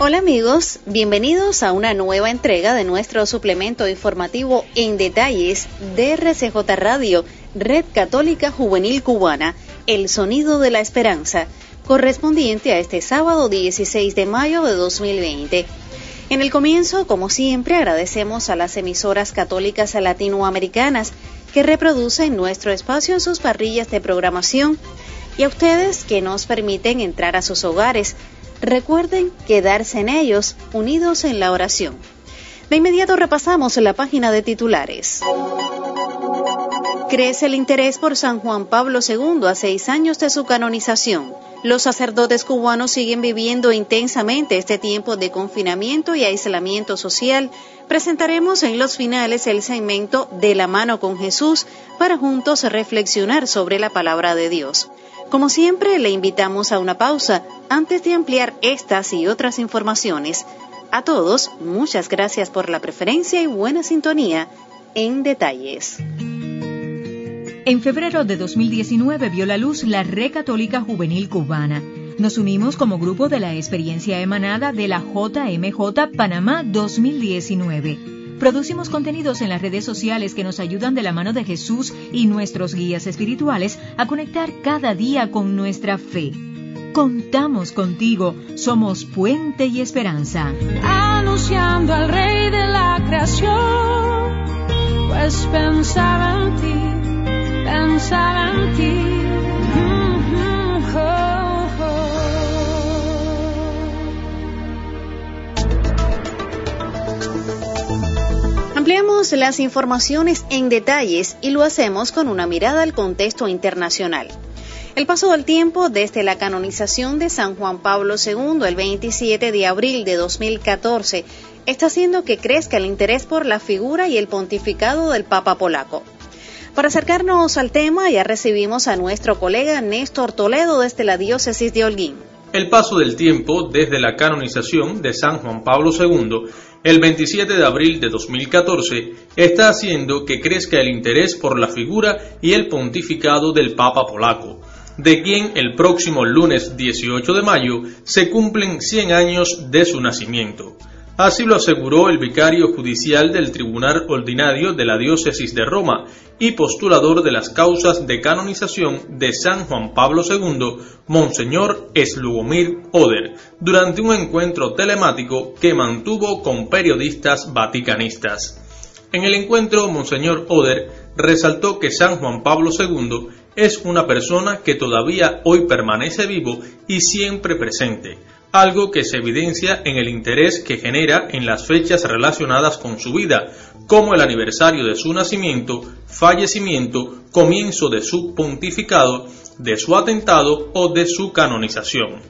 Hola amigos, bienvenidos a una nueva entrega de nuestro suplemento informativo en detalles de RCJ Radio, Red Católica Juvenil Cubana, El Sonido de la Esperanza, correspondiente a este sábado 16 de mayo de 2020. En el comienzo, como siempre, agradecemos a las emisoras católicas latinoamericanas que reproducen nuestro espacio en sus parrillas de programación y a ustedes que nos permiten entrar a sus hogares Recuerden quedarse en ellos, unidos en la oración. De inmediato repasamos la página de titulares. Crece el interés por San Juan Pablo II a seis años de su canonización. Los sacerdotes cubanos siguen viviendo intensamente este tiempo de confinamiento y aislamiento social. Presentaremos en los finales el segmento De la mano con Jesús para juntos reflexionar sobre la palabra de Dios. Como siempre, le invitamos a una pausa antes de ampliar estas y otras informaciones. A todos, muchas gracias por la preferencia y buena sintonía en detalles. En febrero de 2019 vio la luz la Red Católica Juvenil Cubana. Nos unimos como grupo de la experiencia emanada de la JMJ Panamá 2019 Producimos contenidos en las redes sociales que nos ayudan de la mano de Jesús y nuestros guías espirituales a conectar cada día con nuestra fe. Contamos contigo, somos puente y esperanza. Anunciando al Rey de la creación, pues pensaba en ti, pensaba en ti Ampliamos las informaciones en detalles y lo hacemos con una mirada al contexto internacional. El paso del tiempo desde la canonización de San Juan Pablo II el 27 de abril de 2014 está haciendo que crezca el interés por la figura y el pontificado del Papa polaco. Para acercarnos al tema ya recibimos a nuestro colega Néstor Toledo desde la diócesis de Holguín. El paso del tiempo desde la canonización de San Juan Pablo II el 27 de abril de 2014 está haciendo que crezca el interés por la figura y el pontificado del Papa polaco, de quien el próximo lunes 18 de mayo se cumplen 100 años de su nacimiento. Así lo aseguró el vicario judicial del Tribunal Ordinario de la Diócesis de Roma y postulador de las causas de canonización de San Juan Pablo II, Monseñor Slugomir Oder, durante un encuentro telemático que mantuvo con periodistas vaticanistas. En el encuentro, Monseñor Oder resaltó que San Juan Pablo II es una persona que todavía hoy permanece vivo y siempre presente, algo que se evidencia en el interés que genera en las fechas relacionadas con su vida, como el aniversario de su nacimiento, fallecimiento, comienzo de su pontificado, de su atentado o de su canonización.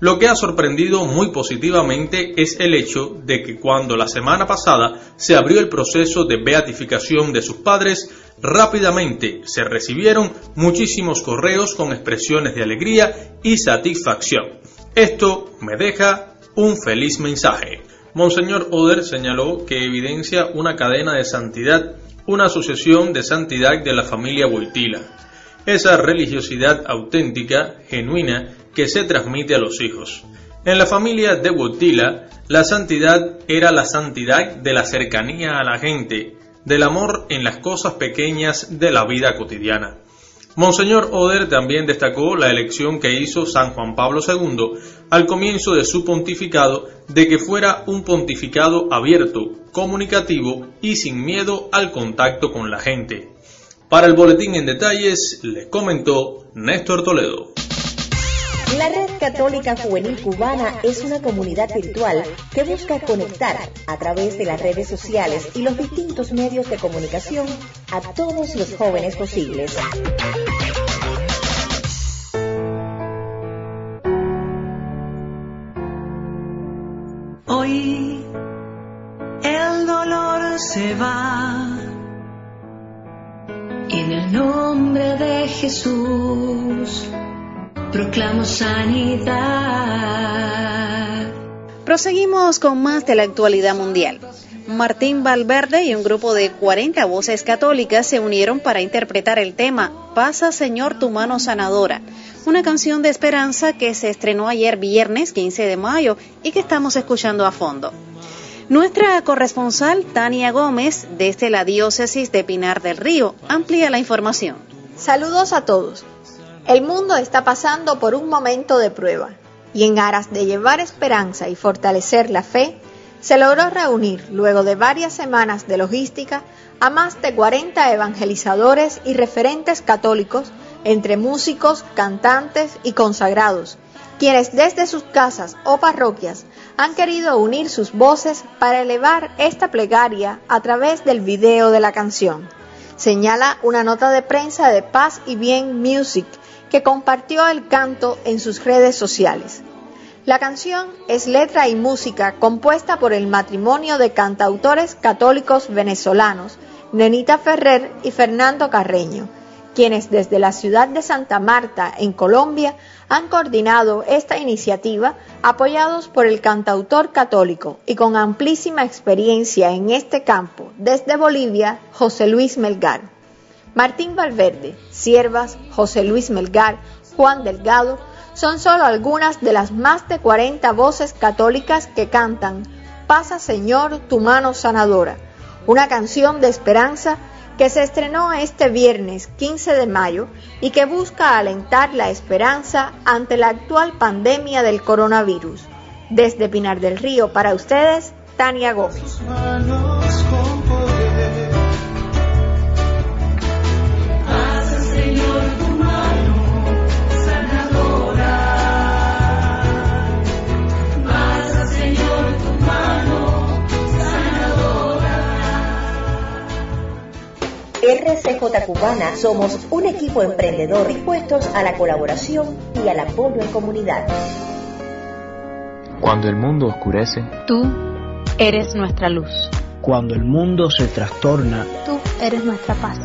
Lo que ha sorprendido muy positivamente es el hecho de que cuando la semana pasada se abrió el proceso de beatificación de sus padres, rápidamente se recibieron muchísimos correos con expresiones de alegría y satisfacción. Esto me deja un feliz mensaje. Monseñor Oder señaló que evidencia una cadena de santidad, una asociación de santidad de la familia Boitila. Esa religiosidad auténtica, genuina, que se transmite a los hijos. En la familia de Boitila, la santidad era la santidad de la cercanía a la gente, del amor en las cosas pequeñas de la vida cotidiana. Monseñor Oder también destacó la elección que hizo San Juan Pablo II al comienzo de su pontificado de que fuera un pontificado abierto, comunicativo y sin miedo al contacto con la gente. Para el boletín en detalles, les comentó Néstor Toledo. La Red Católica Juvenil Cubana es una comunidad virtual que busca conectar a través de las redes sociales y los distintos medios de comunicación a todos los jóvenes posibles. Hoy el se va. Nombre de Jesús proclamo sanidad. Proseguimos con más de la actualidad mundial. Martín Valverde y un grupo de 40 voces católicas se unieron para interpretar el tema Pasa Señor tu mano sanadora, una canción de esperanza que se estrenó ayer viernes 15 de mayo y que estamos escuchando a fondo. Nuestra corresponsal Tania Gómez, desde la diócesis de Pinar del Río, amplía la información. Saludos a todos. El mundo está pasando por un momento de prueba y en aras de llevar esperanza y fortalecer la fe, se logró reunir, luego de varias semanas de logística, a más de 40 evangelizadores y referentes católicos, entre músicos, cantantes y consagrados, quienes desde sus casas o parroquias han querido unir sus voces para elevar esta plegaria a través del video de la canción. Señala una nota de prensa de Paz y Bien Music que compartió el canto en sus redes sociales. La canción es letra y música compuesta por el matrimonio de cantautores católicos venezolanos, Nenita Ferrer y Fernando Carreño, quienes desde la ciudad de Santa Marta, en Colombia, han coordinado esta iniciativa apoyados por el cantautor católico y con amplísima experiencia en este campo desde Bolivia, José Luis Melgar. Martín Valverde, Siervas, José Luis Melgar, Juan Delgado, son solo algunas de las más de 40 voces católicas que cantan Pasa Señor tu mano sanadora, una canción de esperanza que se estrenó este viernes 15 de mayo y que busca alentar la esperanza ante la actual pandemia del coronavirus. Desde Pinar del Río para ustedes, Tania Gómez. RCJ Cubana somos un equipo emprendedor dispuestos a la colaboración y al apoyo en comunidad. Cuando el mundo oscurece, tú eres nuestra luz. Cuando el mundo se trastorna, tú eres nuestra paz.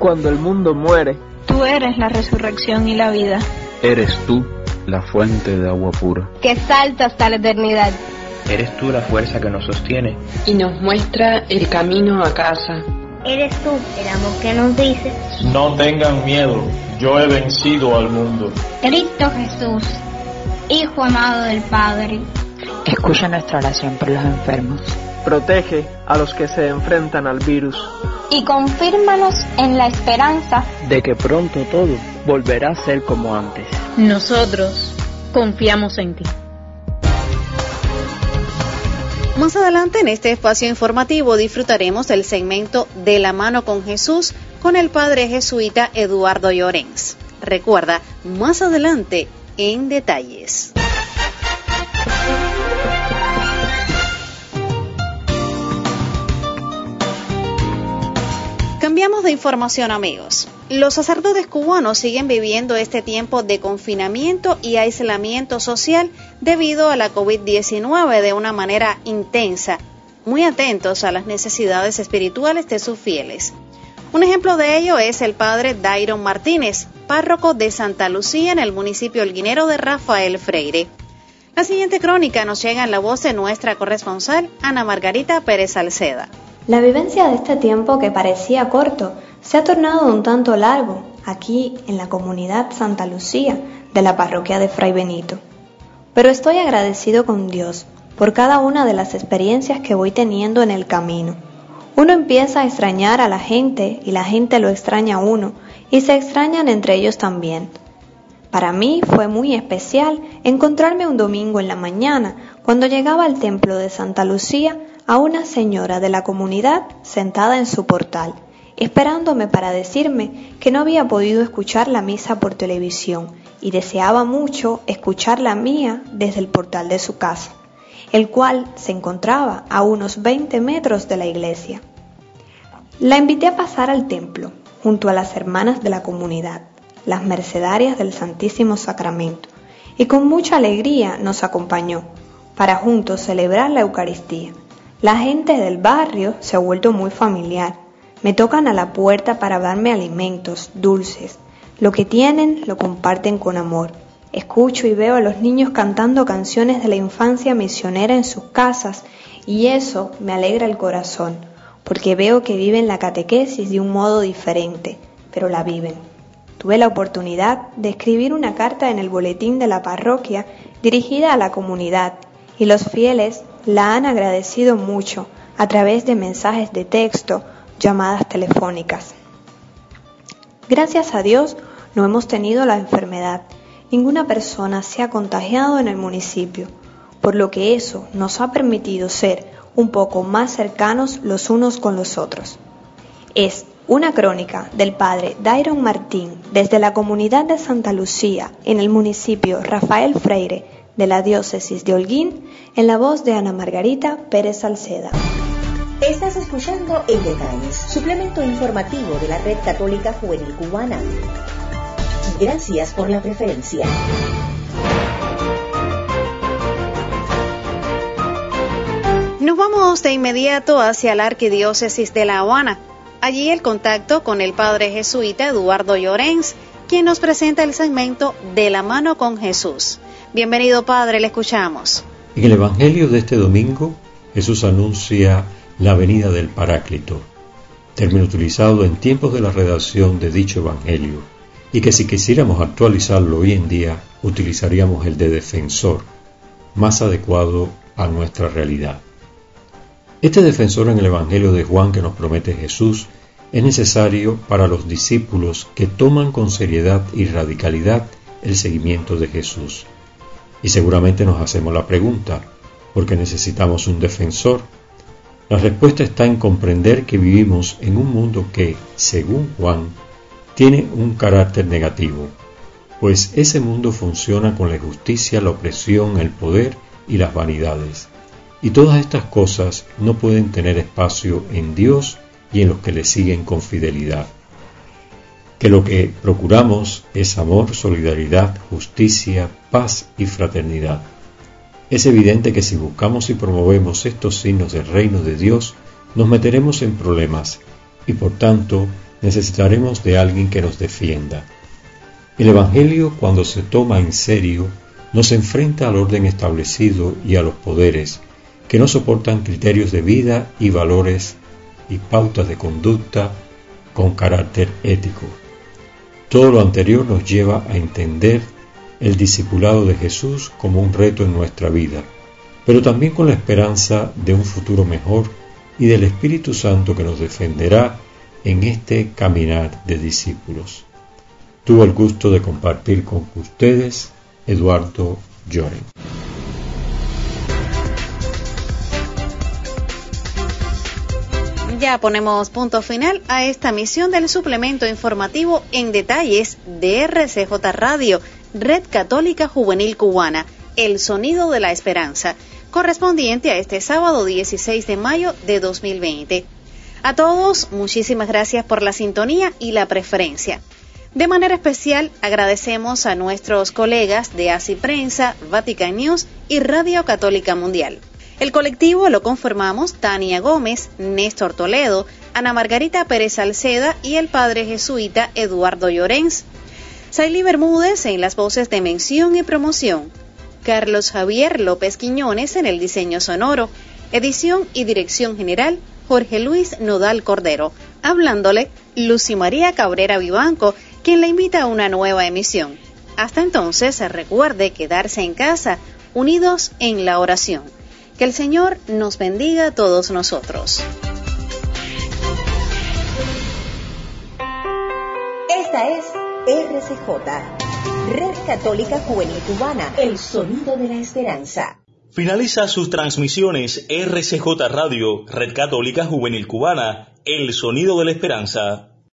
Cuando el mundo muere, tú eres la resurrección y la vida. Eres tú la fuente de agua pura. Que salta hasta la eternidad. Eres tú la fuerza que nos sostiene y nos muestra el camino a casa. Eres tú el amor que nos dice. No tengan miedo, yo he vencido al mundo. Cristo Jesús, Hijo amado del Padre. Escucha nuestra oración por los enfermos. Protege a los que se enfrentan al virus. Y confírmanos en la esperanza de que pronto todo volverá a ser como antes. Nosotros confiamos en ti. Más adelante en este espacio informativo disfrutaremos del segmento De la mano con Jesús con el padre jesuita Eduardo Llorens. Recuerda, más adelante en detalles. Cambiamos de información amigos. Los sacerdotes cubanos siguen viviendo este tiempo de confinamiento y aislamiento social debido a la COVID-19 de una manera intensa, muy atentos a las necesidades espirituales de sus fieles. Un ejemplo de ello es el padre Dairon Martínez, párroco de Santa Lucía en el municipio elguinero de Rafael Freire. La siguiente crónica nos llega en la voz de nuestra corresponsal Ana Margarita Pérez Salceda. La vivencia de este tiempo que parecía corto se ha tornado un tanto largo aquí en la comunidad Santa Lucía de la parroquia de Fray Benito. Pero estoy agradecido con Dios por cada una de las experiencias que voy teniendo en el camino. Uno empieza a extrañar a la gente y la gente lo extraña a uno y se extrañan entre ellos también. Para mí fue muy especial encontrarme un domingo en la mañana cuando llegaba al templo de Santa Lucía a una señora de la comunidad sentada en su portal esperándome para decirme que no había podido escuchar la misa por televisión y deseaba mucho escuchar la mía desde el portal de su casa, el cual se encontraba a unos 20 metros de la iglesia. La invité a pasar al templo, junto a las hermanas de la comunidad, las mercedarias del Santísimo Sacramento, y con mucha alegría nos acompañó para juntos celebrar la Eucaristía La gente del barrio se ha vuelto muy familiar. Me tocan a la puerta para darme alimentos, dulces. Lo que tienen lo comparten con amor. Escucho y veo a los niños cantando canciones de la infancia misionera en sus casas y eso me alegra el corazón, porque veo que viven la catequesis de un modo diferente, pero la viven. Tuve la oportunidad de escribir una carta en el boletín de la parroquia dirigida a la comunidad y los fieles la han agradecido mucho a través de mensajes de texto, llamadas telefónicas. Gracias a Dios no hemos tenido la enfermedad. Ninguna persona se ha contagiado en el municipio, por lo que eso nos ha permitido ser un poco más cercanos los unos con los otros. Es una crónica del padre Dairon Martín desde la comunidad de Santa Lucía en el municipio Rafael Freire de la diócesis de Holguín en la voz de Ana Margarita Pérez Salceda. Estás escuchando En Detalles, suplemento informativo de la Red Católica Juvenil Cubana. Gracias por la preferencia. Nos vamos de inmediato hacia la Arquidiócesis de La Habana. Allí el contacto con el padre jesuita Eduardo Llorens, quien nos presenta el segmento De la mano con Jesús. Bienvenido padre, le escuchamos. En el Evangelio de este domingo, Jesús anuncia la venida del Paráclito, término utilizado en tiempos de la redacción de dicho Evangelio, y que si quisiéramos actualizarlo hoy en día, utilizaríamos el de defensor, más adecuado a nuestra realidad. Este defensor en el Evangelio de Juan que nos promete Jesús es necesario para los discípulos que toman con seriedad y radicalidad el seguimiento de Jesús. Y seguramente nos hacemos la pregunta, ¿por qué necesitamos un defensor? La respuesta está en comprender que vivimos en un mundo que, según Juan, tiene un carácter negativo, pues ese mundo funciona con la injusticia, la opresión, el poder y las vanidades. Y todas estas cosas no pueden tener espacio en Dios y en los que le siguen con fidelidad. Que lo que procuramos es amor, solidaridad, justicia, paz y fraternidad. Es evidente que si buscamos y promovemos estos signos del reino de Dios, nos meteremos en problemas y por tanto necesitaremos de alguien que nos defienda. El Evangelio, cuando se toma en serio, nos enfrenta al orden establecido y a los poderes, que no soportan criterios de vida y valores y pautas de conducta con carácter ético. Todo lo anterior nos lleva a entender el discipulado de Jesús como un reto en nuestra vida, pero también con la esperanza de un futuro mejor y del Espíritu Santo que nos defenderá en este caminar de discípulos. Tuvo el gusto de compartir con ustedes Eduardo Lloren. Ya ponemos punto final a esta misión del suplemento informativo en detalles de RCJ Radio, Red Católica Juvenil Cubana, El Sonido de la Esperanza, correspondiente a este sábado 16 de mayo de 2020. A todos, muchísimas gracias por la sintonía y la preferencia. De manera especial, agradecemos a nuestros colegas de ACI Prensa, Vatican News y Radio Católica Mundial. El colectivo lo conformamos Tania Gómez, Néstor Toledo, Ana Margarita Pérez Salceda y el padre jesuita Eduardo Llorens. Saily Bermúdez en las voces de mención y promoción. Carlos Javier López Quiñones en el diseño sonoro. Edición y dirección general Jorge Luis Nodal Cordero. Hablándole Lucy María Cabrera Vivanco, quien le invita a una nueva emisión. Hasta entonces, recuerde quedarse en casa, unidos en la oración. Que el Señor nos bendiga a todos nosotros. Esta es RCJ, Red Católica Juvenil Cubana, el sonido de la esperanza. Finaliza sus transmisiones RCJ Radio, Red Católica Juvenil Cubana, el sonido de la esperanza.